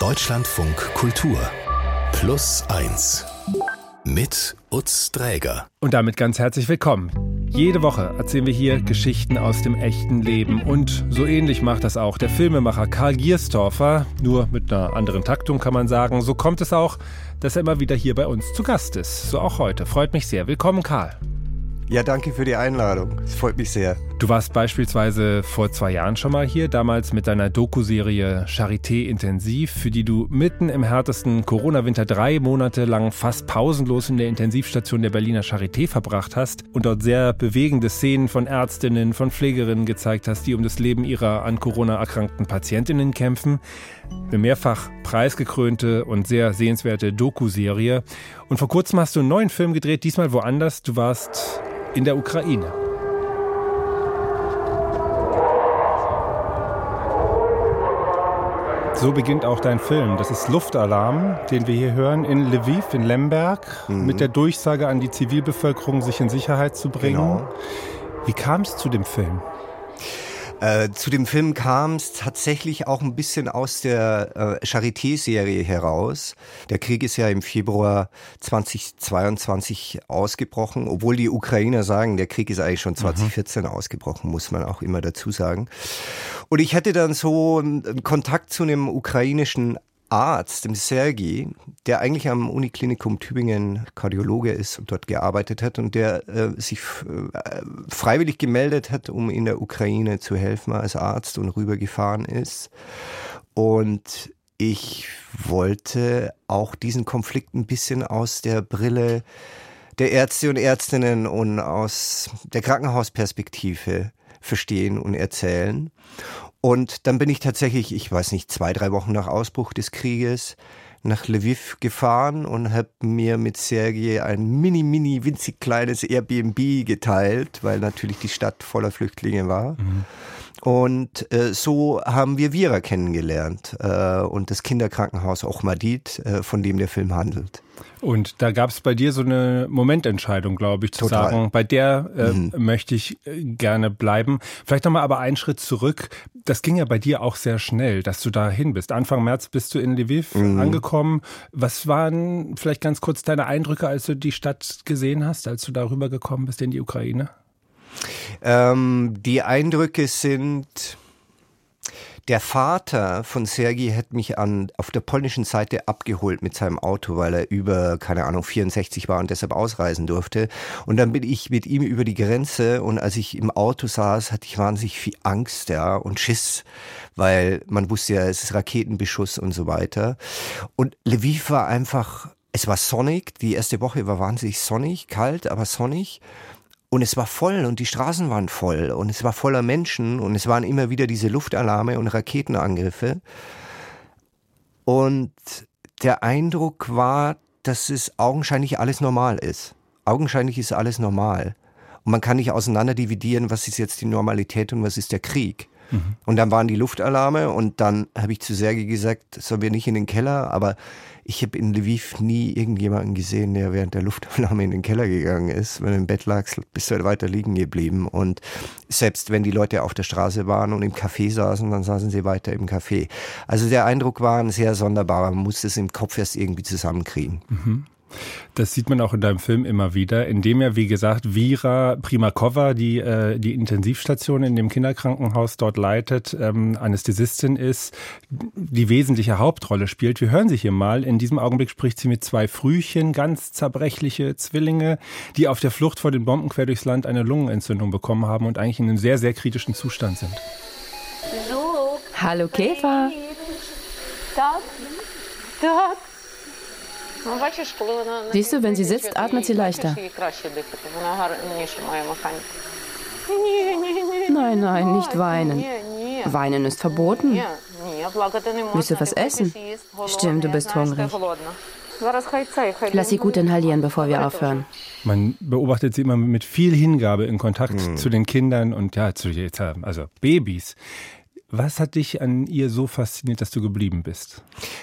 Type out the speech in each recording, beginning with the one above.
Deutschlandfunk Kultur Plus 1 mit Utz Dräger. Und damit ganz herzlich willkommen. Jede Woche erzählen wir hier Geschichten aus dem echten Leben. Und so ähnlich macht das auch der Filmemacher Karl Gierstorfer, nur mit einer anderen Taktung kann man sagen. So kommt es auch, dass er immer wieder hier bei uns zu Gast ist. So auch heute. Freut mich sehr. Willkommen, Karl. Ja, danke für die Einladung. Es freut mich sehr. Du warst beispielsweise vor zwei Jahren schon mal hier, damals mit deiner Doku-Serie Charité Intensiv, für die du mitten im härtesten Corona-Winter drei Monate lang fast pausenlos in der Intensivstation der Berliner Charité verbracht hast und dort sehr bewegende Szenen von Ärztinnen, von Pflegerinnen gezeigt hast, die um das Leben ihrer an Corona erkrankten Patientinnen kämpfen. Eine mehrfach preisgekrönte und sehr sehenswerte Doku-Serie. Und vor kurzem hast du einen neuen Film gedreht, diesmal woanders. Du warst in der Ukraine. So beginnt auch dein Film. Das ist Luftalarm, den wir hier hören in Lviv, in Lemberg, mhm. mit der Durchsage an die Zivilbevölkerung, sich in Sicherheit zu bringen. Genau. Wie kam es zu dem Film? Äh, zu dem Film kam es tatsächlich auch ein bisschen aus der äh, Charité-Serie heraus. Der Krieg ist ja im Februar 2022 ausgebrochen, obwohl die Ukrainer sagen, der Krieg ist eigentlich schon 2014 mhm. ausgebrochen, muss man auch immer dazu sagen. Und ich hatte dann so einen Kontakt zu einem ukrainischen Arzt, dem Sergei, der eigentlich am Uniklinikum Tübingen Kardiologe ist und dort gearbeitet hat und der äh, sich äh, freiwillig gemeldet hat, um in der Ukraine zu helfen als Arzt und rübergefahren ist. Und ich wollte auch diesen Konflikt ein bisschen aus der Brille der Ärzte und Ärztinnen und aus der Krankenhausperspektive verstehen und erzählen. Und dann bin ich tatsächlich, ich weiß nicht, zwei, drei Wochen nach Ausbruch des Krieges nach Lviv gefahren und habe mir mit Sergei ein mini, mini, winzig kleines Airbnb geteilt, weil natürlich die Stadt voller Flüchtlinge war. Mhm. Und äh, so haben wir Vira kennengelernt äh, und das Kinderkrankenhaus Ochmadit, äh, von dem der Film handelt. Und da gab es bei dir so eine Momententscheidung, glaube ich, zu Total. sagen, bei der äh, mhm. möchte ich äh, gerne bleiben. Vielleicht nochmal aber einen Schritt zurück. Das ging ja bei dir auch sehr schnell, dass du dahin bist. Anfang März bist du in Lviv mhm. angekommen. Was waren vielleicht ganz kurz deine Eindrücke, als du die Stadt gesehen hast, als du darüber gekommen bist in die Ukraine? Ähm, die Eindrücke sind der Vater von Sergei hat mich an, auf der polnischen Seite abgeholt mit seinem Auto, weil er über, keine Ahnung, 64 war und deshalb ausreisen durfte. Und dann bin ich mit ihm über die Grenze und als ich im Auto saß, hatte ich wahnsinnig viel Angst, ja, und Schiss, weil man wusste ja, es ist Raketenbeschuss und so weiter. Und Lviv war einfach, es war sonnig, die erste Woche war wahnsinnig sonnig, kalt, aber sonnig. Und es war voll und die Straßen waren voll und es war voller Menschen und es waren immer wieder diese Luftalarme und Raketenangriffe. Und der Eindruck war, dass es augenscheinlich alles normal ist. Augenscheinlich ist alles normal. Und man kann nicht auseinander dividieren, was ist jetzt die Normalität und was ist der Krieg. Mhm. Und dann waren die Luftalarme und dann habe ich zu Sergei gesagt, sollen wir nicht in den Keller, aber ich habe in Lviv nie irgendjemanden gesehen, der während der Luftalarme in den Keller gegangen ist. Wenn du im Bett lagst, bist du halt weiter liegen geblieben. Und selbst wenn die Leute auf der Straße waren und im Café saßen, dann saßen sie weiter im Café. Also der Eindruck war ein sehr sonderbarer. Man musste es im Kopf erst irgendwie zusammenkriegen. Mhm. Das sieht man auch in deinem Film immer wieder, indem er, wie gesagt, Vira Primakova, die äh, die Intensivstation in dem Kinderkrankenhaus dort leitet, ähm, Anästhesistin ist, die wesentliche Hauptrolle spielt. Wir hören sie hier mal. In diesem Augenblick spricht sie mit zwei Frühchen, ganz zerbrechliche Zwillinge, die auf der Flucht vor den Bomben quer durchs Land eine Lungenentzündung bekommen haben und eigentlich in einem sehr, sehr kritischen Zustand sind. Hallo Käfer. Dort. Dort. Siehst du, wenn sie sitzt, atmet sie leichter. Nein, nein, nicht weinen. Weinen ist verboten. Willst du was essen? Stimmt, du bist hungrig. Lass sie gut inhalieren, bevor wir aufhören. Man beobachtet sie immer mit viel Hingabe in Kontakt mhm. zu den Kindern und ja, zu also Babys. Was hat dich an ihr so fasziniert, dass du geblieben bist?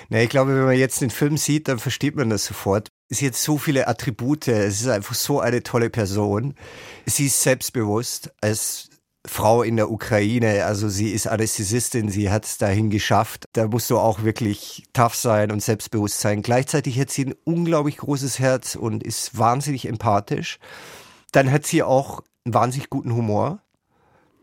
Na, ich glaube, wenn man jetzt den Film sieht, dann versteht man das sofort. Sind jetzt so viele Attribute. Es ist einfach so eine tolle Person. Sie ist selbstbewusst als Frau in der Ukraine. Also sie ist Anästhesistin, sie hat es dahin geschafft. Da musst du auch wirklich tough sein und selbstbewusst sein. Gleichzeitig hat sie ein unglaublich großes Herz und ist wahnsinnig empathisch. Dann hat sie auch einen wahnsinnig guten Humor,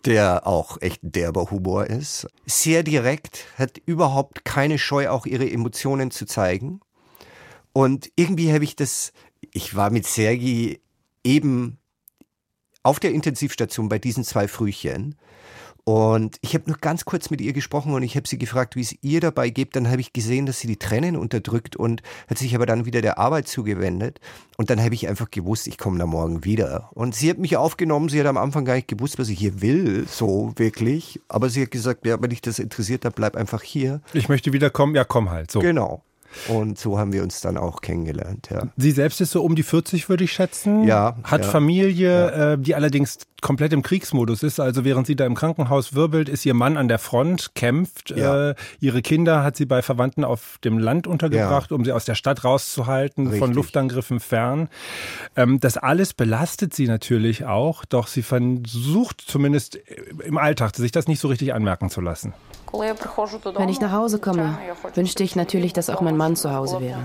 der auch echt derber Humor ist. Sehr direkt, hat überhaupt keine Scheu, auch ihre Emotionen zu zeigen. Und irgendwie habe ich das, ich war mit Sergi eben auf der Intensivstation bei diesen zwei Frühchen. Und ich habe nur ganz kurz mit ihr gesprochen und ich habe sie gefragt, wie es ihr dabei geht. Dann habe ich gesehen, dass sie die Tränen unterdrückt und hat sich aber dann wieder der Arbeit zugewendet. Und dann habe ich einfach gewusst, ich komme da morgen wieder. Und sie hat mich aufgenommen. Sie hat am Anfang gar nicht gewusst, was ich hier will, so wirklich. Aber sie hat gesagt, ja, wenn dich das interessiert, dann bleib einfach hier. Ich möchte wiederkommen, ja, komm halt. So. Genau. Und so haben wir uns dann auch kennengelernt, ja. Sie selbst ist so um die 40, würde ich schätzen. Ja. Hat ja, Familie, ja. Äh, die allerdings komplett im Kriegsmodus ist. Also während sie da im Krankenhaus wirbelt, ist ihr Mann an der Front, kämpft. Ja. Äh, ihre Kinder hat sie bei Verwandten auf dem Land untergebracht, um sie aus der Stadt rauszuhalten, Richtig. von Luftangriffen fern. Ähm, das alles belastet sie natürlich auch, doch sie versucht zumindest im Alltag sich das nicht so richtig anmerken zu lassen. Wenn ich nach Hause komme, wünschte ich natürlich, dass auch mein Mann zu Hause wäre.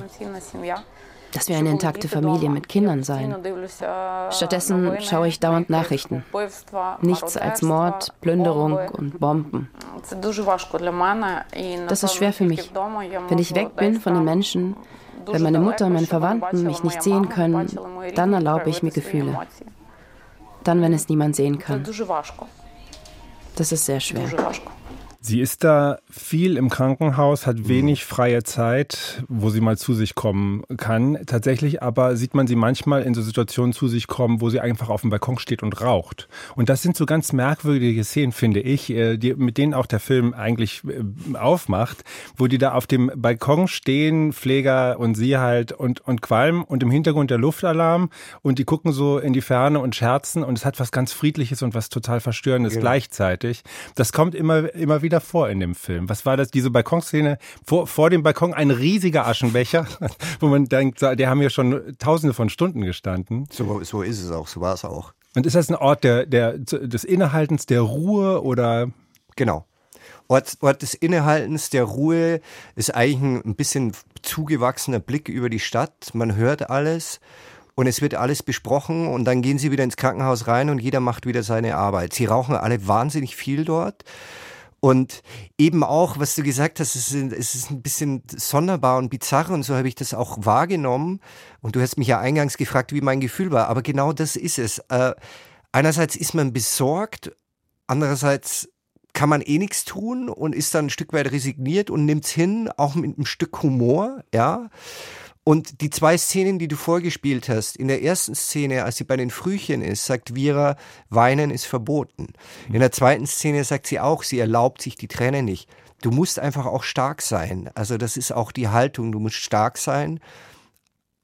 Dass wir eine intakte Familie mit Kindern seien. Stattdessen schaue ich dauernd Nachrichten. Nichts als Mord, Plünderung und Bomben. Das ist schwer für mich. Wenn ich weg bin von den Menschen, wenn meine Mutter und meine Verwandten mich nicht sehen können, dann erlaube ich mir Gefühle. Dann, wenn es niemand sehen kann. Das ist sehr schwer. Sie ist da viel im Krankenhaus, hat wenig freie Zeit, wo sie mal zu sich kommen kann. Tatsächlich aber sieht man sie manchmal in so Situationen zu sich kommen, wo sie einfach auf dem Balkon steht und raucht. Und das sind so ganz merkwürdige Szenen, finde ich, äh, die, mit denen auch der Film eigentlich äh, aufmacht, wo die da auf dem Balkon stehen, Pfleger und sie halt und, und qualmen und im Hintergrund der Luftalarm und die gucken so in die Ferne und scherzen und es hat was ganz Friedliches und was total Verstörendes genau. gleichzeitig. Das kommt immer, immer wieder davor in dem Film? Was war das, diese Balkonszene? Vor, vor dem Balkon ein riesiger Aschenbecher, wo man denkt, die haben ja schon tausende von Stunden gestanden. So, so ist es auch, so war es auch. Und ist das ein Ort der, der, des Innehaltens, der Ruhe oder? Genau. Ort, Ort des Innehaltens, der Ruhe ist eigentlich ein, ein bisschen zugewachsener Blick über die Stadt. Man hört alles und es wird alles besprochen und dann gehen sie wieder ins Krankenhaus rein und jeder macht wieder seine Arbeit. Sie rauchen alle wahnsinnig viel dort. Und eben auch, was du gesagt hast, es ist, es ist ein bisschen sonderbar und bizarr und so habe ich das auch wahrgenommen. Und du hast mich ja eingangs gefragt, wie mein Gefühl war. Aber genau das ist es. Äh, einerseits ist man besorgt, andererseits kann man eh nichts tun und ist dann ein Stück weit resigniert und nimmt es hin, auch mit einem Stück Humor, ja. Und die zwei Szenen, die du vorgespielt hast, in der ersten Szene, als sie bei den Frühchen ist, sagt Vira, weinen ist verboten. In der zweiten Szene sagt sie auch, sie erlaubt sich die Tränen nicht. Du musst einfach auch stark sein. Also das ist auch die Haltung, du musst stark sein.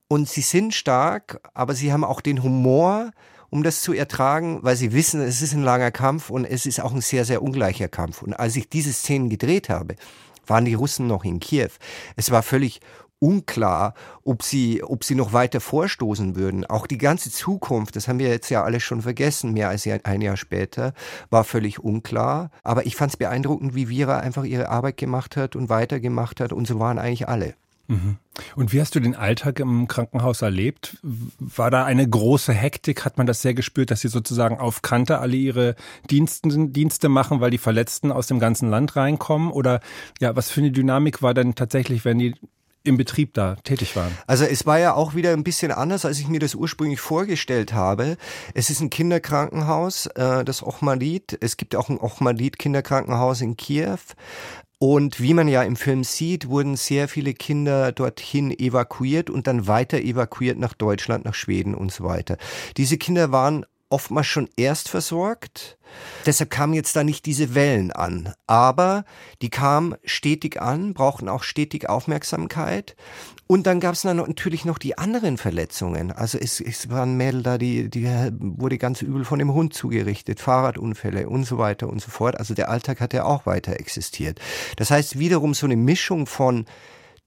Und sie sind stark, aber sie haben auch den Humor, um das zu ertragen, weil sie wissen, es ist ein langer Kampf und es ist auch ein sehr, sehr ungleicher Kampf. Und als ich diese Szenen gedreht habe, waren die Russen noch in Kiew. Es war völlig unklar, ob sie, ob sie noch weiter vorstoßen würden. Auch die ganze Zukunft, das haben wir jetzt ja alles schon vergessen, mehr als ein Jahr später, war völlig unklar. Aber ich fand es beeindruckend, wie Vira einfach ihre Arbeit gemacht hat und weitergemacht hat und so waren eigentlich alle. Mhm. Und wie hast du den Alltag im Krankenhaus erlebt? War da eine große Hektik? Hat man das sehr gespürt, dass sie sozusagen auf Kante alle ihre Diensten, Dienste machen, weil die Verletzten aus dem ganzen Land reinkommen? Oder ja, was für eine Dynamik war denn tatsächlich, wenn die im Betrieb da tätig waren. Also es war ja auch wieder ein bisschen anders, als ich mir das ursprünglich vorgestellt habe. Es ist ein Kinderkrankenhaus, äh, das Ochmalit. Es gibt auch ein Ochmalit-Kinderkrankenhaus in Kiew. Und wie man ja im Film sieht, wurden sehr viele Kinder dorthin evakuiert und dann weiter evakuiert nach Deutschland, nach Schweden und so weiter. Diese Kinder waren oftmals schon erst versorgt. Deshalb kamen jetzt da nicht diese Wellen an. Aber die kamen stetig an, brauchten auch stetig Aufmerksamkeit. Und dann gab es natürlich noch die anderen Verletzungen. Also es, es waren Mädel da, die, die wurde ganz übel von dem Hund zugerichtet, Fahrradunfälle und so weiter und so fort. Also der Alltag hat ja auch weiter existiert. Das heißt wiederum so eine Mischung von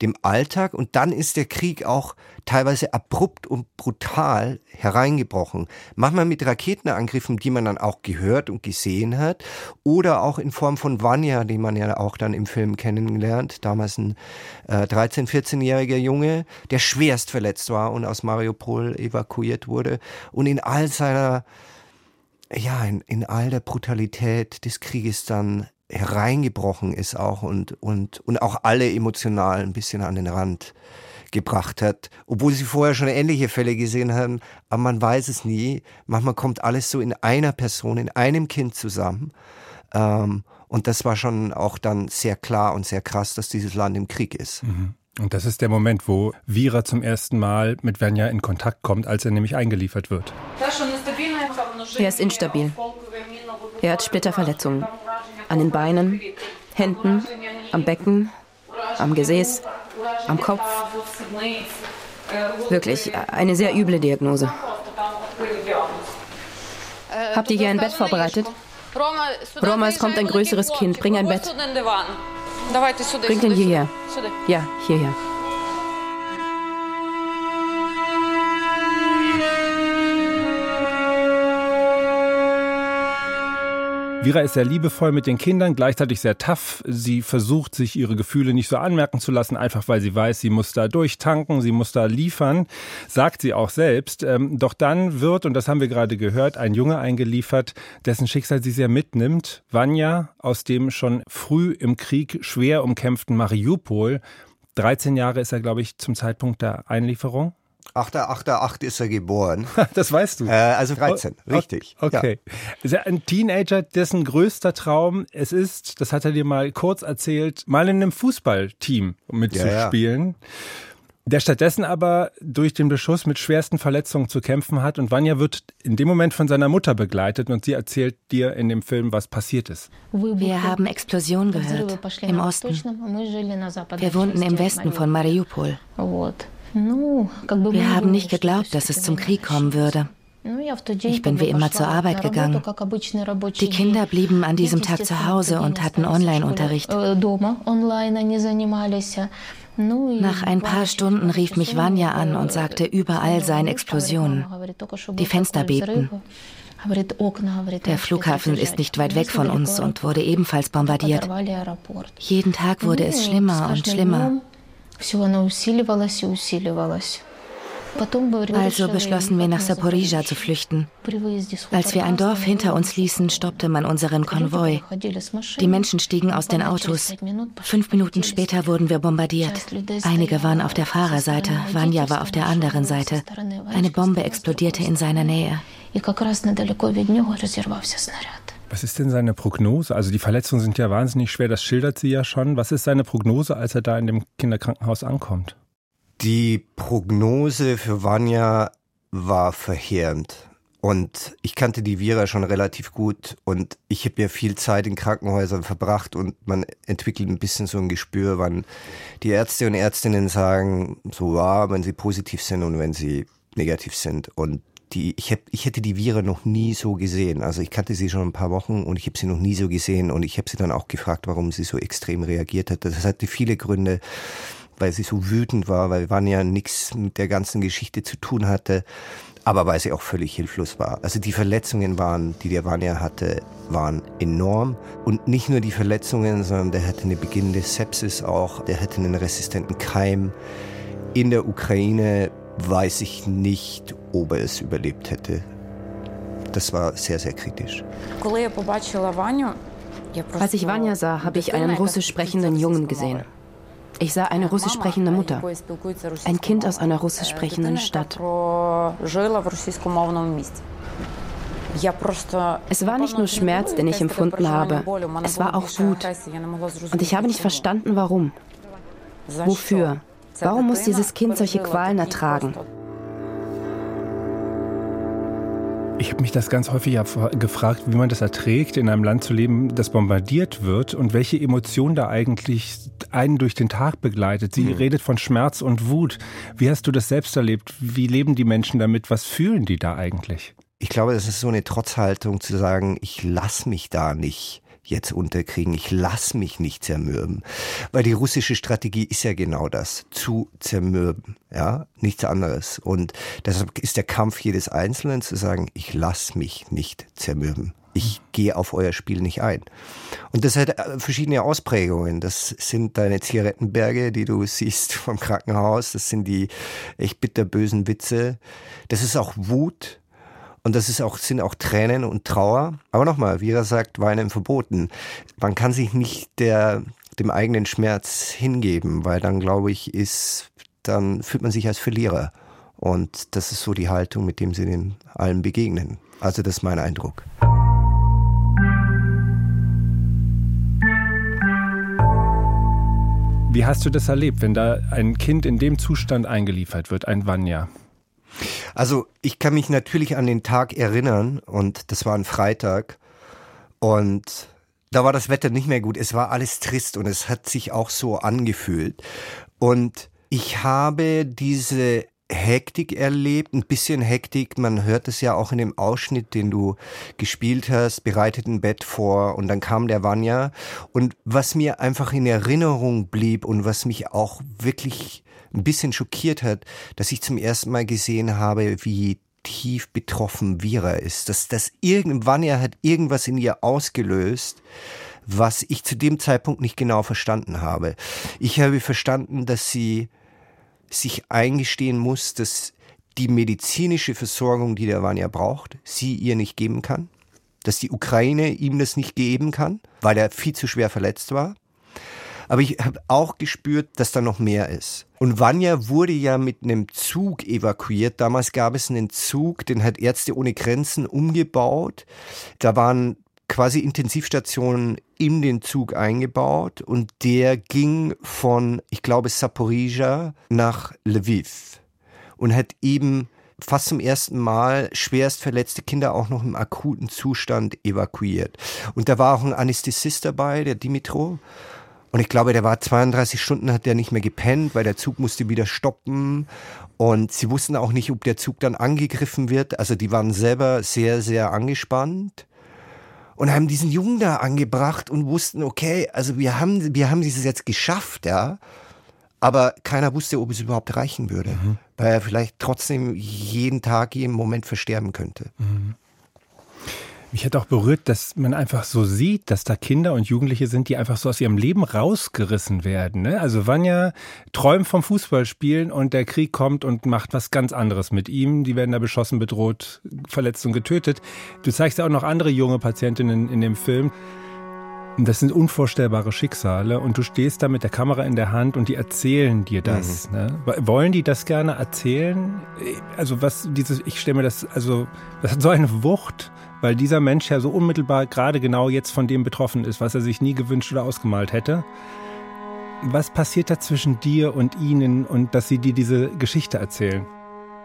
dem Alltag und dann ist der Krieg auch teilweise abrupt und brutal hereingebrochen. Manchmal mit Raketenangriffen, die man dann auch gehört und gesehen hat oder auch in Form von Vanya, die man ja auch dann im Film kennengelernt, damals ein äh, 13-, 14-jähriger Junge, der schwerst verletzt war und aus Mariupol evakuiert wurde und in all seiner ja, in, in all der Brutalität des Krieges dann hereingebrochen ist auch und, und, und auch alle emotional ein bisschen an den Rand gebracht hat, obwohl sie vorher schon ähnliche Fälle gesehen haben, aber man weiß es nie. Manchmal kommt alles so in einer Person, in einem Kind zusammen. Ähm, und das war schon auch dann sehr klar und sehr krass, dass dieses Land im Krieg ist. Mhm. Und das ist der Moment, wo Vira zum ersten Mal mit Venja in Kontakt kommt, als er nämlich eingeliefert wird. Er ist instabil. Er hat Splitterverletzungen. An den Beinen, Händen, am Becken, am Gesäß, am Kopf. Wirklich eine sehr üble Diagnose. Habt ihr hier ein Bett vorbereitet? Roma, es kommt ein größeres Kind. Bring ein Bett. Bring den hierher. Ja, hierher. Vira ist sehr liebevoll mit den Kindern, gleichzeitig sehr tough. Sie versucht, sich ihre Gefühle nicht so anmerken zu lassen, einfach weil sie weiß, sie muss da durchtanken, sie muss da liefern, sagt sie auch selbst. Ähm, doch dann wird, und das haben wir gerade gehört, ein Junge eingeliefert, dessen Schicksal sie sehr mitnimmt. Vanya aus dem schon früh im Krieg schwer umkämpften Mariupol. 13 Jahre ist er, glaube ich, zum Zeitpunkt der Einlieferung. 8.8.8 ist er geboren. das weißt du. Äh, also 13, oh, richtig. Okay. Ja. Ist er ein Teenager, dessen größter Traum es ist, das hat er dir mal kurz erzählt, mal in einem Fußballteam mitzuspielen. Ja, ja. Der stattdessen aber durch den Beschuss mit schwersten Verletzungen zu kämpfen hat und Vanya wird in dem Moment von seiner Mutter begleitet und sie erzählt dir in dem Film, was passiert ist. Wir haben Explosionen gehört im Osten. Wir wohnten im Westen von Mariupol. Wir haben nicht geglaubt, dass es zum Krieg kommen würde. Ich bin wie immer zur Arbeit gegangen. Die Kinder blieben an diesem Tag zu Hause und hatten Online-Unterricht. Nach ein paar Stunden rief mich Vanya an und sagte, überall seien Explosionen. Die Fenster bebten. Der Flughafen ist nicht weit weg von uns und wurde ebenfalls bombardiert. Jeden Tag wurde es schlimmer und schlimmer. Also beschlossen wir nach Saporizia zu flüchten. Als wir ein Dorf hinter uns ließen, stoppte man unseren Konvoi. Die Menschen stiegen aus den Autos. Fünf Minuten später wurden wir bombardiert. Einige waren auf der Fahrerseite, Vanya war auf der anderen Seite. Eine Bombe explodierte in seiner Nähe. Was ist denn seine Prognose? Also die Verletzungen sind ja wahnsinnig schwer, das schildert sie ja schon. Was ist seine Prognose, als er da in dem Kinderkrankenhaus ankommt? Die Prognose für Vanya war verheerend. Und ich kannte die Vira schon relativ gut und ich habe ja viel Zeit in Krankenhäusern verbracht und man entwickelt ein bisschen so ein Gespür, wann die Ärzte und Ärztinnen sagen, so ja, wenn sie positiv sind und wenn sie negativ sind. Und die, ich, hab, ich hätte die Vira noch nie so gesehen. Also ich kannte sie schon ein paar Wochen und ich habe sie noch nie so gesehen und ich habe sie dann auch gefragt, warum sie so extrem reagiert hat. Das hatte viele Gründe, weil sie so wütend war, weil Vanya nichts mit der ganzen Geschichte zu tun hatte, aber weil sie auch völlig hilflos war. Also die Verletzungen waren, die der Vanya hatte, waren enorm und nicht nur die Verletzungen, sondern der hatte eine beginnende Sepsis auch, der hatte einen resistenten Keim. In der Ukraine weiß ich nicht, ob er es überlebt hätte. Das war sehr, sehr kritisch. Als ich Vanya sah, habe ich einen russisch sprechenden Jungen gesehen. Ich sah eine russisch sprechende Mutter, ein Kind aus einer russisch sprechenden Stadt. Es war nicht nur Schmerz, den ich empfunden habe, es war auch Wut. Und ich habe nicht verstanden, warum. Wofür? Warum muss dieses Kind solche Qualen ertragen? Ich habe mich das ganz häufig gefragt, wie man das erträgt, in einem Land zu leben, das bombardiert wird und welche Emotion da eigentlich einen durch den Tag begleitet. Sie mhm. redet von Schmerz und Wut. Wie hast du das selbst erlebt? Wie leben die Menschen damit? Was fühlen die da eigentlich? Ich glaube, das ist so eine Trotzhaltung zu sagen, ich lasse mich da nicht jetzt unterkriegen. Ich lass mich nicht zermürben. Weil die russische Strategie ist ja genau das. Zu zermürben. Ja, nichts anderes. Und deshalb ist der Kampf jedes Einzelnen zu sagen, ich lass mich nicht zermürben. Ich gehe auf euer Spiel nicht ein. Und das hat äh, verschiedene Ausprägungen. Das sind deine Zigarettenberge, die du siehst vom Krankenhaus. Das sind die echt bitterbösen Witze. Das ist auch Wut. Und das ist auch, sind auch Tränen und Trauer. Aber nochmal, wie er sagt, Weinen verboten. Man kann sich nicht der, dem eigenen Schmerz hingeben, weil dann, glaube ich, ist, dann fühlt man sich als Verlierer. Und das ist so die Haltung, mit dem sie den allen begegnen. Also das ist mein Eindruck. Wie hast du das erlebt, wenn da ein Kind in dem Zustand eingeliefert wird, ein Vanya? Also ich kann mich natürlich an den Tag erinnern und das war ein Freitag und da war das Wetter nicht mehr gut. Es war alles trist und es hat sich auch so angefühlt. Und ich habe diese Hektik erlebt, ein bisschen Hektik. Man hört es ja auch in dem Ausschnitt, den du gespielt hast, bereitet ein Bett vor und dann kam der Vanya. Und was mir einfach in Erinnerung blieb und was mich auch wirklich ein bisschen schockiert hat, dass ich zum ersten Mal gesehen habe, wie tief betroffen Vira ist. Dass das irgendwann er hat irgendwas in ihr ausgelöst, was ich zu dem Zeitpunkt nicht genau verstanden habe. Ich habe verstanden, dass sie sich eingestehen muss, dass die medizinische Versorgung, die der Vanya braucht, sie ihr nicht geben kann. Dass die Ukraine ihm das nicht geben kann, weil er viel zu schwer verletzt war. Aber ich habe auch gespürt, dass da noch mehr ist. Und Vanya wurde ja mit einem Zug evakuiert. Damals gab es einen Zug, den hat Ärzte ohne Grenzen umgebaut. Da waren quasi Intensivstationen in den Zug eingebaut und der ging von, ich glaube, Saporizhia nach Lviv und hat eben fast zum ersten Mal schwerst verletzte Kinder auch noch im akuten Zustand evakuiert. Und da war auch ein Anästhesist dabei, der Dimitro. Und ich glaube, der war 32 Stunden, hat der nicht mehr gepennt, weil der Zug musste wieder stoppen. Und sie wussten auch nicht, ob der Zug dann angegriffen wird. Also die waren selber sehr, sehr angespannt und haben diesen Jungen da angebracht und wussten, okay, also wir haben, wir haben dieses jetzt geschafft, ja. Aber keiner wusste, ob es überhaupt reichen würde, mhm. weil er vielleicht trotzdem jeden Tag, jeden Moment versterben könnte. Mhm. Mich hat auch berührt, dass man einfach so sieht, dass da Kinder und Jugendliche sind, die einfach so aus ihrem Leben rausgerissen werden. Ne? Also Vanya träumt vom Fußballspielen und der Krieg kommt und macht was ganz anderes mit ihm. Die werden da beschossen, bedroht, verletzt und getötet. Du zeigst ja auch noch andere junge Patientinnen in dem Film. Das sind unvorstellbare Schicksale und du stehst da mit der Kamera in der Hand und die erzählen dir das. Mhm. Ne? Wollen die das gerne erzählen? Also was dieses, ich stelle mir das, also das hat so eine Wucht, weil dieser Mensch ja so unmittelbar gerade genau jetzt von dem betroffen ist, was er sich nie gewünscht oder ausgemalt hätte. Was passiert da zwischen dir und ihnen und dass sie dir diese Geschichte erzählen?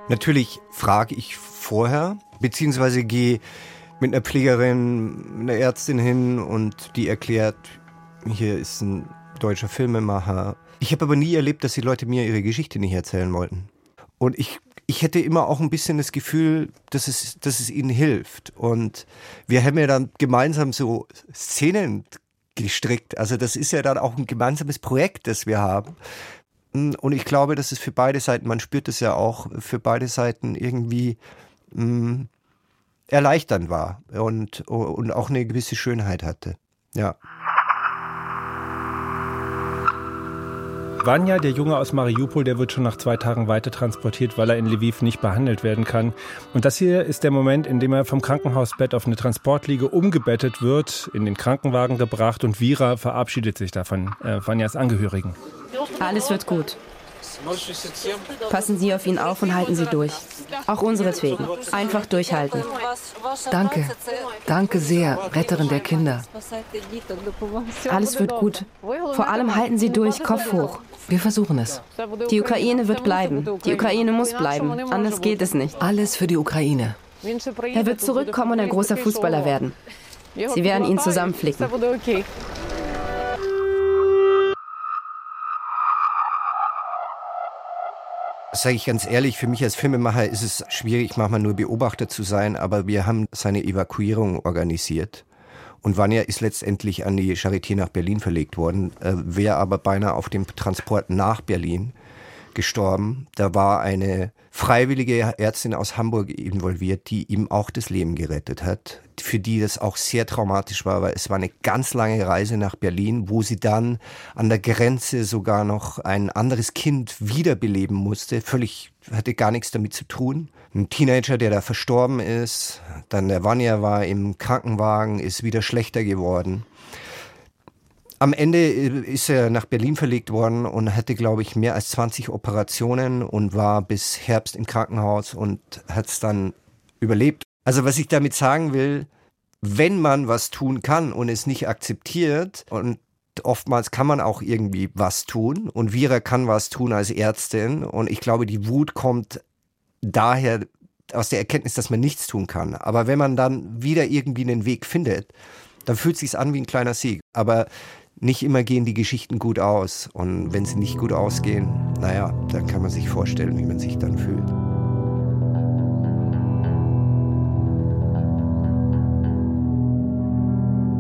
Natürlich frage ich vorher, beziehungsweise gehe mit einer Pflegerin, einer Ärztin hin und die erklärt, hier ist ein deutscher Filmemacher. Ich habe aber nie erlebt, dass die Leute mir ihre Geschichte nicht erzählen wollten. Und ich, ich hätte immer auch ein bisschen das Gefühl, dass es, dass es ihnen hilft. Und wir haben ja dann gemeinsam so Szenen gestrickt. Also das ist ja dann auch ein gemeinsames Projekt, das wir haben. Und ich glaube, dass es für beide Seiten, man spürt es ja auch, für beide Seiten irgendwie mh, mm, erleichternd war und, und auch eine gewisse Schönheit hatte. Ja. Vanya, der Junge aus Mariupol, der wird schon nach zwei Tagen weiter transportiert, weil er in Lviv nicht behandelt werden kann. Und das hier ist der Moment, in dem er vom Krankenhausbett auf eine Transportliege umgebettet wird, in den Krankenwagen gebracht und Vira verabschiedet sich davon, äh, Vanyas Angehörigen. Alles wird gut. Passen Sie auf ihn auf und halten Sie durch. Auch unseretwegen. Einfach durchhalten. Danke. Danke sehr, Retterin der Kinder. Alles wird gut. Vor allem halten Sie durch, Kopf hoch. Wir versuchen es. Die Ukraine wird bleiben. Die Ukraine muss bleiben. Anders geht es nicht. Alles für die Ukraine. Er wird zurückkommen und ein großer Fußballer werden. Sie werden ihn zusammenflicken. Sage ich ganz ehrlich, für mich als Filmemacher ist es schwierig, manchmal nur Beobachter zu sein, aber wir haben seine Evakuierung organisiert. Und Vanya ist letztendlich an die Charité nach Berlin verlegt worden, äh, wäre aber beinahe auf dem Transport nach Berlin gestorben. Da war eine freiwillige Ärztin aus Hamburg involviert, die ihm auch das Leben gerettet hat. Für die das auch sehr traumatisch war, weil es war eine ganz lange Reise nach Berlin, wo sie dann an der Grenze sogar noch ein anderes Kind wiederbeleben musste. Völlig hatte gar nichts damit zu tun. Ein Teenager, der da verstorben ist. Dann der Vanya war im Krankenwagen, ist wieder schlechter geworden. Am Ende äh, ist er nach Berlin verlegt worden und hatte, glaube ich, mehr als 20 Operationen und war bis Herbst im Krankenhaus und hat es dann überlebt. Also was ich damit sagen will, wenn man was tun kann und es nicht akzeptiert und oftmals kann man auch irgendwie was tun und Vira kann was tun als Ärztin und ich glaube, die Wut kommt daher aus der Erkenntnis, dass man nichts tun kann. Aber wenn man dann wieder irgendwie einen Weg findet, dann fühlt es sich an wie ein kleiner Sieg. Aber nicht immer gehen die Geschichten gut aus. Und wenn sie nicht gut ausgehen, naja, dann kann man sich vorstellen, wie man sich dann fühlt.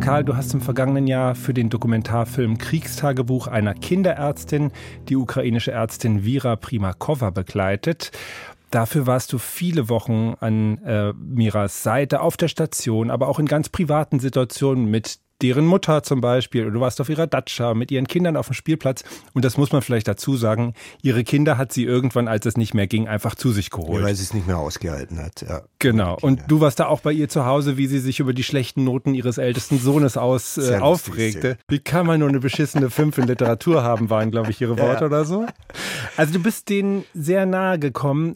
Karl, du hast im vergangenen Jahr für den Dokumentarfilm Kriegstagebuch einer Kinderärztin die ukrainische Ärztin Vira Primakova begleitet. Dafür warst du viele Wochen an äh, Miras Seite auf der Station, aber auch in ganz privaten Situationen mit deren Mutter zum Beispiel, oder du warst auf ihrer Datscha mit ihren Kindern auf dem Spielplatz. Und das muss man vielleicht dazu sagen, ihre Kinder hat sie irgendwann, als es nicht mehr ging, einfach zu sich geholt. Ja, weil sie es nicht mehr ausgehalten hat. Ja. Genau. Und du warst da auch bei ihr zu Hause, wie sie sich über die schlechten Noten ihres ältesten Sohnes aus äh, aufregte. Wie kann man nur eine beschissene Fünf in Literatur haben, waren, glaube ich, ihre Worte ja. oder so. Also du bist denen sehr nahe gekommen.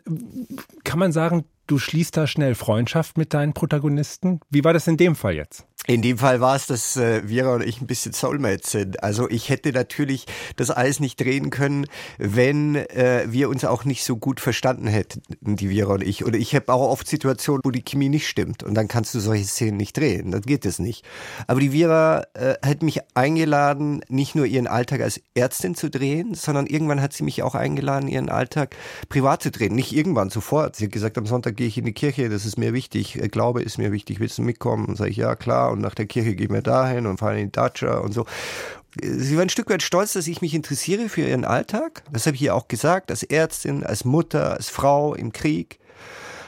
Kann man sagen, du schließt da schnell Freundschaft mit deinen Protagonisten? Wie war das in dem Fall jetzt? In dem Fall war es, dass äh, Vera und ich ein bisschen Soulmates sind. Also ich hätte natürlich das alles nicht drehen können, wenn äh, wir uns auch nicht so gut verstanden hätten, die Vera und ich. Oder ich habe auch oft Situationen, wo die Chemie nicht stimmt. Und dann kannst du solche Szenen nicht drehen. Dann geht es nicht. Aber die Vera äh, hat mich eingeladen, nicht nur ihren Alltag als Ärztin zu drehen, sondern irgendwann hat sie mich auch eingeladen, ihren Alltag privat zu drehen. Nicht irgendwann, sofort. Sie hat gesagt, am Sonntag gehe ich in die Kirche, das ist mir wichtig. Glaube ist mir wichtig. Willst du mitkommen? Sage ich, ja klar und nach der Kirche gehen wir dahin und fahren in Dacia und so. Sie war ein Stück weit stolz, dass ich mich interessiere für ihren Alltag. Das habe ich ihr auch gesagt, als Ärztin, als Mutter, als Frau im Krieg.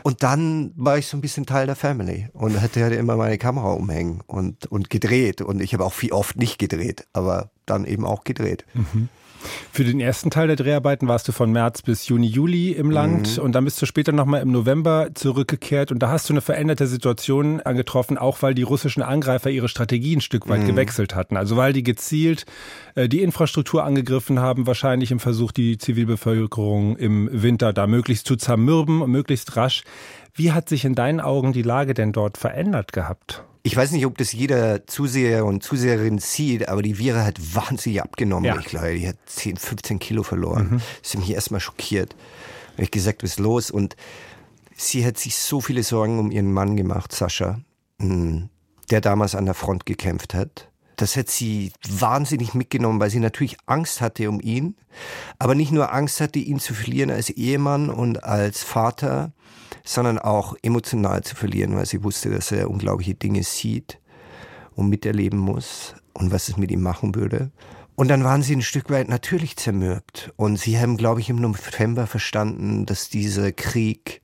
Und dann war ich so ein bisschen Teil der Family und hatte ja immer meine Kamera umhängen und, und gedreht. Und ich habe auch viel oft nicht gedreht, aber dann eben auch gedreht. Mhm. Für den ersten Teil der Dreharbeiten warst du von März bis Juni, Juli im Land mhm. und dann bist du später nochmal im November zurückgekehrt und da hast du eine veränderte Situation angetroffen, auch weil die russischen Angreifer ihre Strategie ein Stück weit mhm. gewechselt hatten. Also weil die gezielt äh, die Infrastruktur angegriffen haben, wahrscheinlich im Versuch, die Zivilbevölkerung im Winter da möglichst zu zermürben und möglichst rasch. Wie hat sich in deinen Augen die Lage denn dort verändert gehabt? Ich weiß nicht, ob das jeder Zuseher und Zuseherin sieht, aber die Vira hat wahnsinnig abgenommen. Ja. Ich glaube, die hat 10, 15 Kilo verloren. Mhm. Das hat mich erstmal schockiert. Ich habe gesagt, was ist los? Und sie hat sich so viele Sorgen um ihren Mann gemacht, Sascha, hm, der damals an der Front gekämpft hat. Das hat sie wahnsinnig mitgenommen, weil sie natürlich Angst hatte um ihn, aber nicht nur Angst hatte, ihn zu verlieren als Ehemann und als Vater, sondern auch emotional zu verlieren, weil sie wusste, dass er unglaubliche Dinge sieht und miterleben muss und was es mit ihm machen würde. Und dann waren sie ein Stück weit natürlich zermürbt. Und sie haben, glaube ich, im November verstanden, dass dieser Krieg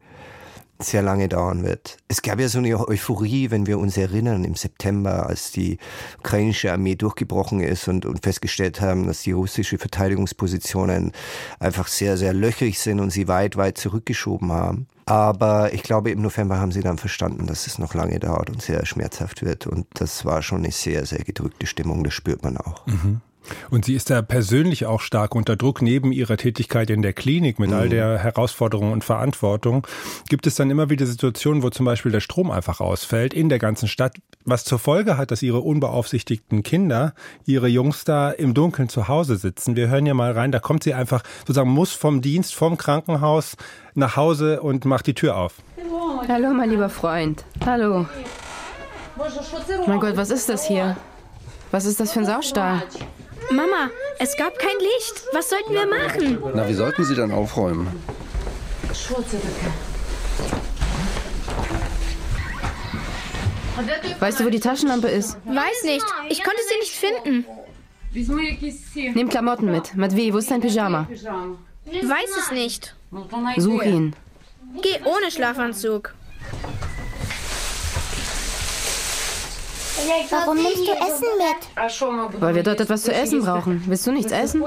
sehr lange dauern wird. Es gab ja so eine Euphorie, wenn wir uns erinnern, im September, als die ukrainische Armee durchgebrochen ist und, und festgestellt haben, dass die russische Verteidigungspositionen einfach sehr, sehr löchrig sind und sie weit, weit zurückgeschoben haben. Aber ich glaube, im November haben sie dann verstanden, dass es noch lange dauert und sehr schmerzhaft wird. Und das war schon eine sehr, sehr gedrückte Stimmung, das spürt man auch. Mhm. Und sie ist da persönlich auch stark unter Druck, neben ihrer Tätigkeit in der Klinik mit mhm. all der Herausforderung und Verantwortung. Gibt es dann immer wieder Situationen, wo zum Beispiel der Strom einfach ausfällt in der ganzen Stadt, was zur Folge hat, dass ihre unbeaufsichtigten Kinder, ihre Jungs da im Dunkeln zu Hause sitzen. Wir hören ja mal rein, da kommt sie einfach sozusagen, muss vom Dienst, vom Krankenhaus nach Hause und macht die Tür auf. Hallo, mein lieber Freund. Hallo. Mein Gott, was ist das hier? Was ist das für ein Saustall? Mama, es gab kein Licht. Was sollten wir machen? Na, wie sollten Sie dann aufräumen? Weißt du, wo die Taschenlampe ist? Weiß nicht. Ich konnte sie nicht finden. Nimm Klamotten mit. Matvi, wo ist dein Pyjama? Weiß es nicht. Such ihn. Geh ohne Schlafanzug. Warum nimmst du Essen mit? Weil wir dort etwas zu essen brauchen. Willst du nichts essen?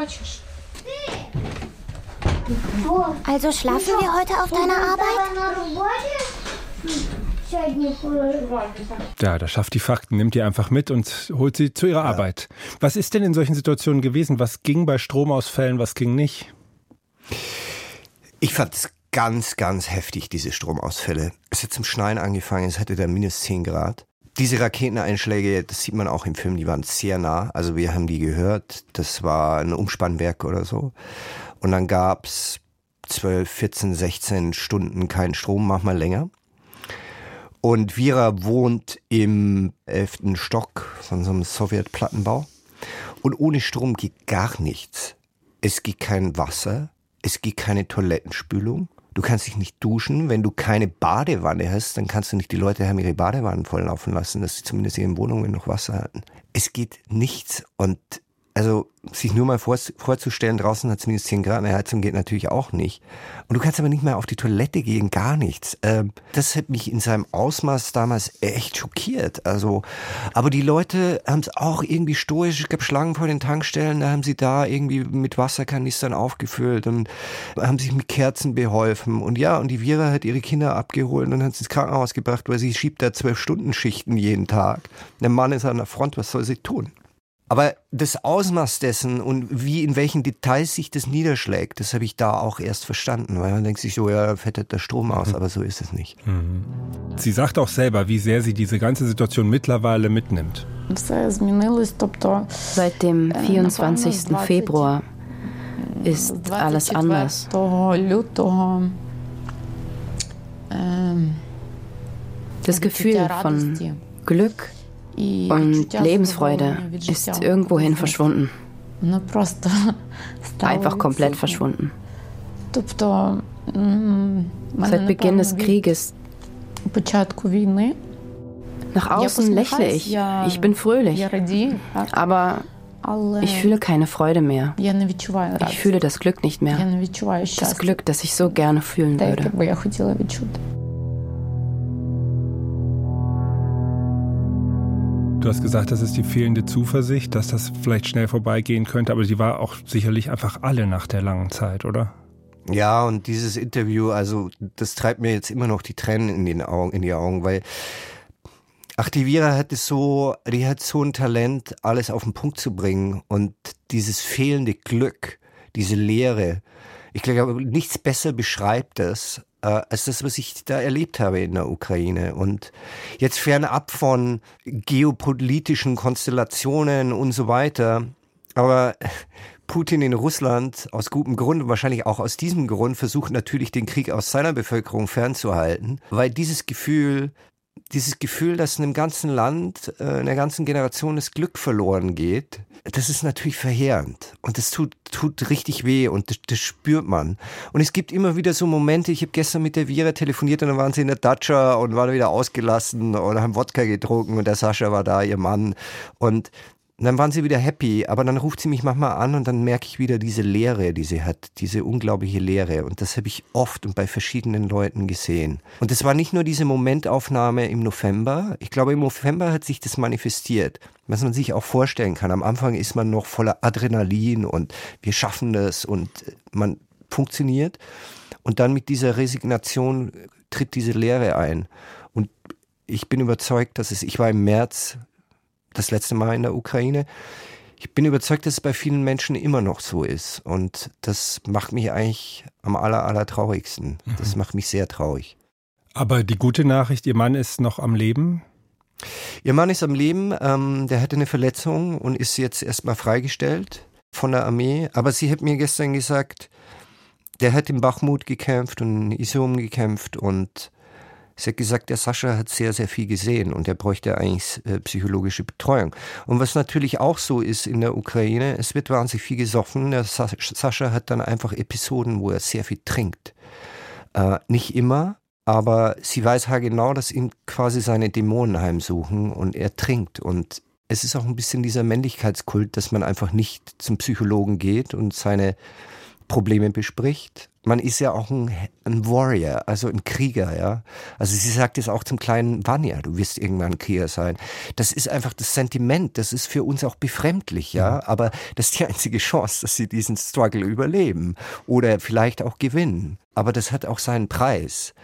Also schlafen wir heute auf deiner Arbeit? Ja, das schafft die Fakten, nimmt die einfach mit und holt sie zu ihrer ja. Arbeit. Was ist denn in solchen Situationen gewesen? Was ging bei Stromausfällen, was ging nicht? Ich fand es ganz, ganz heftig, diese Stromausfälle. Es hat zum Schneien angefangen, es hatte da minus 10 Grad. Diese Raketeneinschläge, das sieht man auch im Film, die waren sehr nah. Also wir haben die gehört. Das war ein Umspannwerk oder so. Und dann gab's 12, 14, 16 Stunden keinen Strom, manchmal länger. Und Vira wohnt im elften Stock von so einem Sowjetplattenbau. Und ohne Strom geht gar nichts. Es geht kein Wasser, es geht keine Toilettenspülung. Du kannst dich nicht duschen. Wenn du keine Badewanne hast, dann kannst du nicht die Leute haben ihre Badewannen volllaufen lassen, dass sie zumindest in ihren Wohnungen noch Wasser hatten. Es geht nichts. Und also sich nur mal vor, vorzustellen, draußen hat es minus 10 Grad, eine Heizung geht natürlich auch nicht. Und du kannst aber nicht mehr auf die Toilette gehen, gar nichts. Ähm, das hat mich in seinem Ausmaß damals echt schockiert. Also, aber die Leute haben es auch irgendwie stoisch, es gab Schlangen vor den Tankstellen, da haben sie da irgendwie mit Wasserkanistern aufgefüllt und haben sich mit Kerzen beholfen. Und ja, und die Vira hat ihre Kinder abgeholt und hat sie ins Krankenhaus gebracht, weil sie schiebt da zwölf Stunden Schichten jeden Tag. Der Mann ist an der Front, was soll sie tun? Aber das Ausmaß dessen und wie in welchen Details sich das niederschlägt, das habe ich da auch erst verstanden, weil man denkt sich so, ja, fettet der Strom aus, mhm. aber so ist es nicht. Mhm. Sie sagt auch selber, wie sehr sie diese ganze Situation mittlerweile mitnimmt. Seit dem 24. Äh, Februar ist alles anders. Das Gefühl von Glück, und Lebensfreude ist irgendwohin verschwunden. Einfach komplett verschwunden. Seit Beginn des Krieges. Nach außen lächle ich. Ich bin fröhlich. Aber ich fühle keine Freude mehr. Ich fühle das Glück nicht mehr. Das Glück, das ich so gerne fühlen würde. Du hast gesagt, das ist die fehlende Zuversicht, dass das vielleicht schnell vorbeigehen könnte, aber die war auch sicherlich einfach alle nach der langen Zeit, oder? Ja, und dieses Interview, also das treibt mir jetzt immer noch die Tränen in, den Augen, in die Augen, weil Vira hat es so, die hat so ein Talent, alles auf den Punkt zu bringen und dieses fehlende Glück, diese Leere. Ich glaube, nichts besser beschreibt das äh, als das, was ich da erlebt habe in der Ukraine. Und jetzt fernab von geopolitischen Konstellationen und so weiter, aber Putin in Russland aus gutem Grund, wahrscheinlich auch aus diesem Grund, versucht natürlich den Krieg aus seiner Bevölkerung fernzuhalten, weil dieses Gefühl, dieses Gefühl, dass in einem ganzen Land, äh, einer ganzen Generation das Glück verloren geht, das ist natürlich verheerend und das tut, tut richtig weh und das, das spürt man. Und es gibt immer wieder so Momente, ich habe gestern mit der Vira telefoniert und dann waren sie in der Datscha und waren wieder ausgelassen und haben Wodka getrunken und der Sascha war da, ihr Mann. Und und dann waren sie wieder happy, aber dann ruft sie mich manchmal an und dann merke ich wieder diese Leere, die sie hat, diese unglaubliche Leere. Und das habe ich oft und bei verschiedenen Leuten gesehen. Und es war nicht nur diese Momentaufnahme im November. Ich glaube, im November hat sich das manifestiert, was man sich auch vorstellen kann. Am Anfang ist man noch voller Adrenalin und wir schaffen das und man funktioniert. Und dann mit dieser Resignation tritt diese Leere ein. Und ich bin überzeugt, dass es, ich war im März das letzte Mal in der Ukraine. Ich bin überzeugt, dass es bei vielen Menschen immer noch so ist. Und das macht mich eigentlich am aller, aller traurigsten. Das mhm. macht mich sehr traurig. Aber die gute Nachricht, Ihr Mann ist noch am Leben? Ihr Mann ist am Leben. Ähm, der hatte eine Verletzung und ist jetzt erstmal freigestellt von der Armee. Aber sie hat mir gestern gesagt, der hat in Bachmut gekämpft und in Isum gekämpft und Sie hat gesagt, der Sascha hat sehr, sehr viel gesehen und er bräuchte eigentlich äh, psychologische Betreuung. Und was natürlich auch so ist in der Ukraine, es wird wahnsinnig viel gesoffen. Der Sascha hat dann einfach Episoden, wo er sehr viel trinkt. Äh, nicht immer, aber sie weiß halt genau, dass ihn quasi seine Dämonen heimsuchen und er trinkt und es ist auch ein bisschen dieser Männlichkeitskult, dass man einfach nicht zum Psychologen geht und seine Probleme bespricht. Man ist ja auch ein, ein, Warrior, also ein Krieger, ja. Also sie sagt es auch zum kleinen Vanya, du wirst irgendwann ein Krieger sein. Das ist einfach das Sentiment, das ist für uns auch befremdlich, ja. Aber das ist die einzige Chance, dass sie diesen Struggle überleben oder vielleicht auch gewinnen. Aber das hat auch seinen Preis.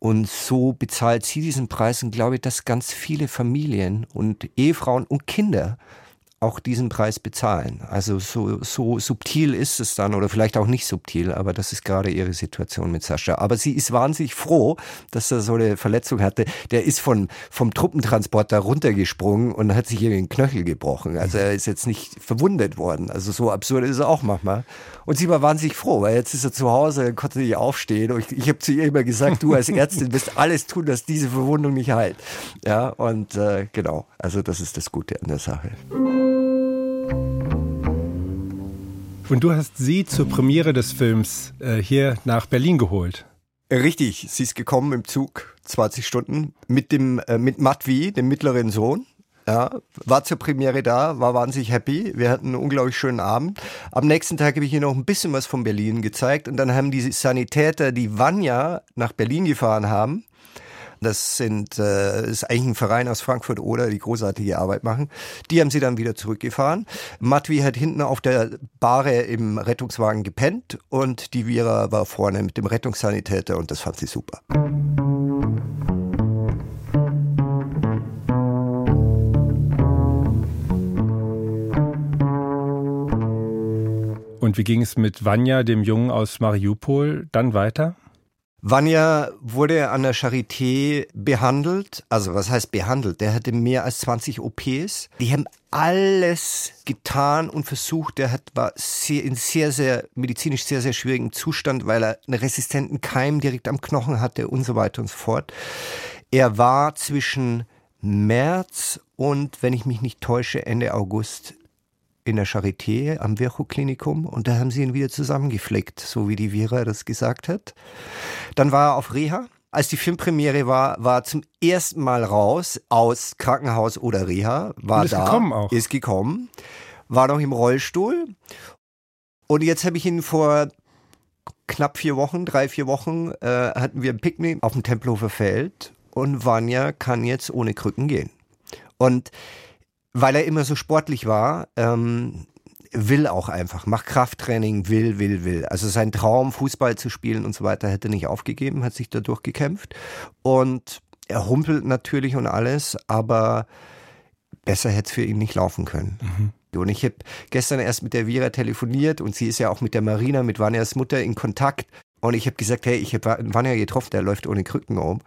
Und so bezahlt sie diesen Preis und glaube ich, dass ganz viele Familien und Ehefrauen und Kinder auch diesen Preis bezahlen. Also so, so subtil ist es dann oder vielleicht auch nicht subtil, aber das ist gerade ihre Situation mit Sascha. Aber sie ist wahnsinnig froh, dass er so eine Verletzung hatte. Der ist von, vom Truppentransporter runtergesprungen und hat sich irgendwie den Knöchel gebrochen. Also er ist jetzt nicht verwundet worden. Also so absurd ist er auch manchmal. Und sie war wahnsinnig froh, weil jetzt ist er zu Hause, konnte nicht aufstehen. Und ich, ich habe zu ihr immer gesagt, du als Ärztin wirst alles tun, dass diese Verwundung nicht heilt. Ja, und äh, genau, also das ist das Gute an der Sache. Und du hast sie zur Premiere des Films äh, hier nach Berlin geholt. Richtig, sie ist gekommen im Zug, 20 Stunden, mit dem äh, mit Matvi, dem mittleren Sohn. Ja, war zur Premiere da, war wahnsinnig happy. Wir hatten einen unglaublich schönen Abend. Am nächsten Tag habe ich ihr noch ein bisschen was von Berlin gezeigt und dann haben die Sanitäter, die Vanya nach Berlin gefahren haben, das sind, äh, ist eigentlich ein Verein aus Frankfurt oder die großartige Arbeit machen. Die haben sie dann wieder zurückgefahren. Matwi hat hinten auf der Bahre im Rettungswagen gepennt und die Vira war vorne mit dem Rettungssanitäter und das fand sie super. Und wie ging es mit Vanya, dem Jungen aus Mariupol, dann weiter? Vanya wurde an der Charité behandelt. Also was heißt behandelt? Der hatte mehr als 20 OPs. Die haben alles getan und versucht. Der hat, war sehr, in sehr, sehr medizinisch sehr, sehr schwierigem Zustand, weil er einen resistenten Keim direkt am Knochen hatte und so weiter und so fort. Er war zwischen März und, wenn ich mich nicht täusche, Ende August in der Charité am Virchow-Klinikum und da haben sie ihn wieder zusammengeflickt, so wie die Vera das gesagt hat. Dann war er auf Reha. Als die Filmpremiere war, war zum ersten Mal raus aus Krankenhaus oder Reha, war ist da, gekommen auch. ist gekommen, war noch im Rollstuhl und jetzt habe ich ihn vor knapp vier Wochen, drei, vier Wochen, äh, hatten wir ein Picknick auf dem Tempelhofer Feld und Vanya kann jetzt ohne Krücken gehen. Und weil er immer so sportlich war, ähm, will auch einfach, macht Krafttraining, will, will, will. Also sein Traum, Fußball zu spielen und so weiter, hätte nicht aufgegeben, hat sich da durchgekämpft. Und er humpelt natürlich und alles, aber besser hätte es für ihn nicht laufen können. Mhm. Und ich habe gestern erst mit der Vira telefoniert und sie ist ja auch mit der Marina, mit Vanjas Mutter in Kontakt. Und ich habe gesagt, hey, ich habe Vanya getroffen, der läuft ohne Krücken um.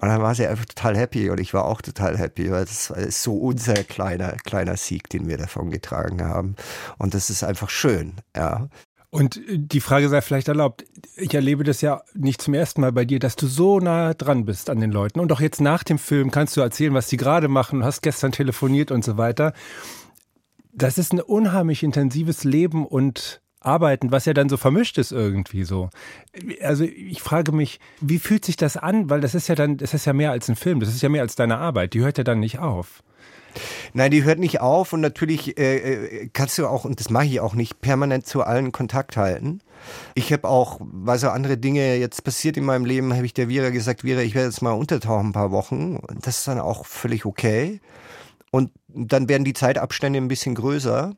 Und dann war sie einfach total happy und ich war auch total happy, weil das ist so unser kleiner, kleiner Sieg, den wir davon getragen haben. Und das ist einfach schön, ja. Und die Frage sei vielleicht erlaubt, ich erlebe das ja nicht zum ersten Mal bei dir, dass du so nah dran bist an den Leuten. Und auch jetzt nach dem Film kannst du erzählen, was die gerade machen, hast gestern telefoniert und so weiter. Das ist ein unheimlich intensives Leben und arbeiten, was ja dann so vermischt ist irgendwie so. Also ich frage mich, wie fühlt sich das an? Weil das ist ja dann, das ist ja mehr als ein Film, das ist ja mehr als deine Arbeit. Die hört ja dann nicht auf. Nein, die hört nicht auf und natürlich äh, äh kannst du auch, und das mache ich auch nicht, permanent zu allen Kontakt halten. Ich habe auch, weil so andere Dinge jetzt passiert in meinem Leben, habe ich der Vira gesagt, Vira, ich werde jetzt mal untertauchen ein paar Wochen. Das ist dann auch völlig okay. Und dann werden die Zeitabstände ein bisschen größer.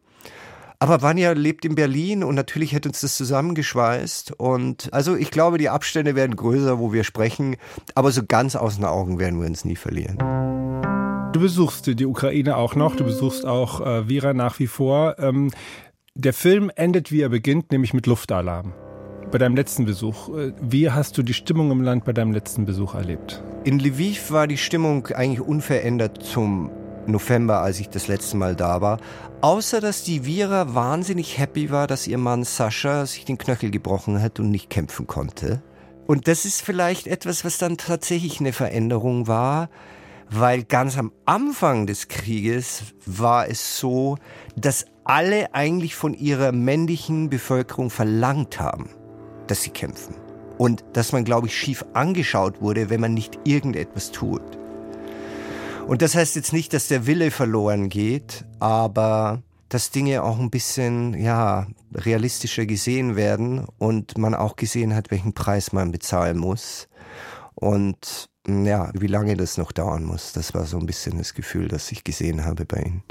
Aber Vanya lebt in Berlin und natürlich hätte uns das zusammengeschweißt. Und also ich glaube, die Abstände werden größer, wo wir sprechen. Aber so ganz aus den Augen werden wir uns nie verlieren. Du besuchst die Ukraine auch noch, du besuchst auch äh, Vira nach wie vor. Ähm, der Film endet, wie er beginnt, nämlich mit Luftalarm. Bei deinem letzten Besuch, äh, wie hast du die Stimmung im Land bei deinem letzten Besuch erlebt? In Lviv war die Stimmung eigentlich unverändert zum November, als ich das letzte Mal da war. Außer, dass die Vira wahnsinnig happy war, dass ihr Mann Sascha sich den Knöchel gebrochen hat und nicht kämpfen konnte. Und das ist vielleicht etwas, was dann tatsächlich eine Veränderung war, weil ganz am Anfang des Krieges war es so, dass alle eigentlich von ihrer männlichen Bevölkerung verlangt haben, dass sie kämpfen. und dass man, glaube ich, schief angeschaut wurde, wenn man nicht irgendetwas tut. Und das heißt jetzt nicht, dass der Wille verloren geht, aber dass Dinge auch ein bisschen, ja, realistischer gesehen werden und man auch gesehen hat, welchen Preis man bezahlen muss. Und ja, wie lange das noch dauern muss, das war so ein bisschen das Gefühl, das ich gesehen habe bei Ihnen.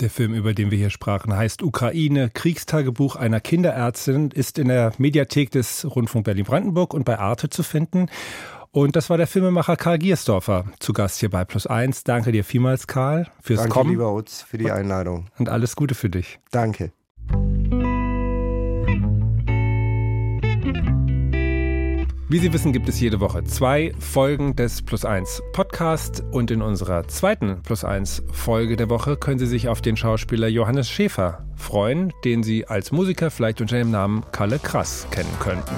Der Film, über den wir hier sprachen, heißt Ukraine, Kriegstagebuch einer Kinderärztin, ist in der Mediathek des Rundfunk Berlin-Brandenburg und bei Arte zu finden. Und das war der Filmemacher Karl Giersdorfer zu Gast hier bei Plus Eins. Danke dir vielmals, Karl, fürs Danke, Kommen. lieber Utz, für die Einladung. Und alles Gute für dich. Danke. Wie Sie wissen, gibt es jede Woche zwei Folgen des Plus 1 Podcast und in unserer zweiten Plus 1 Folge der Woche können Sie sich auf den Schauspieler Johannes Schäfer freuen, den Sie als Musiker vielleicht unter dem Namen Kalle Krass kennen könnten.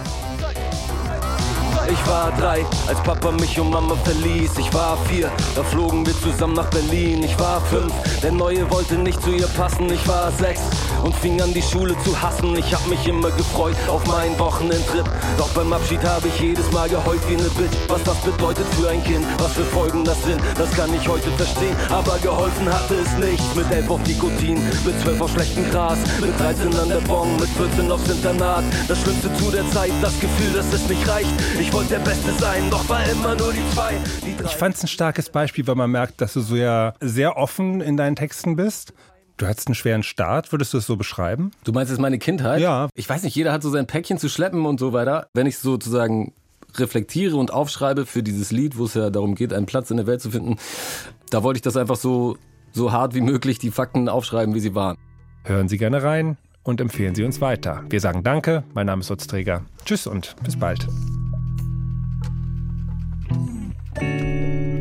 Ich war drei, als Papa mich und Mama verließ. Ich war vier, da flogen wir zusammen nach Berlin. Ich war fünf, der Neue wollte nicht zu ihr passen. Ich war sechs und fing an die Schule zu hassen. Ich hab mich immer gefreut auf meinen Wochenendtrip. Doch beim Abschied habe ich jedes Mal geheult wie ne Bitch. Was das bedeutet für ein Kind, was für Folgen das sind, das kann ich heute verstehen. Aber geholfen hatte es nicht. Mit elf auf Nikotin, mit zwölf auf schlechten Gras, mit 13 an der Bon, mit 14 aufs Internat. Das Schlimmste zu der Zeit, das Gefühl, dass es nicht reicht. Ich wollte der Beste sein, doch war immer nur die zwei. Die ich fand es ein starkes Beispiel, weil man merkt, dass du so ja sehr offen in deinen Texten bist. Du hattest einen schweren Start, würdest du es so beschreiben? Du meinst jetzt meine Kindheit? Ja. Ich weiß nicht, jeder hat so sein Päckchen zu schleppen und so weiter. Wenn ich sozusagen reflektiere und aufschreibe für dieses Lied, wo es ja darum geht, einen Platz in der Welt zu finden, da wollte ich das einfach so, so hart wie möglich die Fakten aufschreiben, wie sie waren. Hören Sie gerne rein und empfehlen Sie uns weiter. Wir sagen Danke, mein Name ist Lutz Träger. Tschüss und bis bald. Thank you.